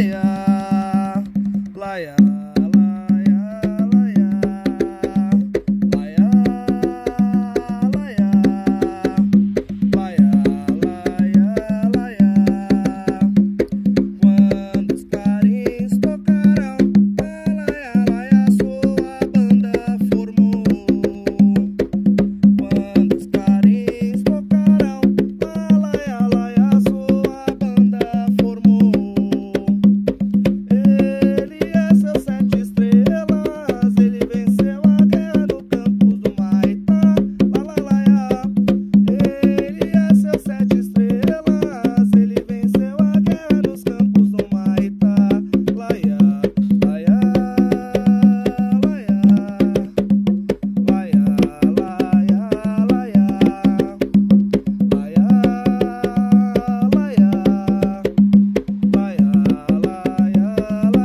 Yeah. la, la.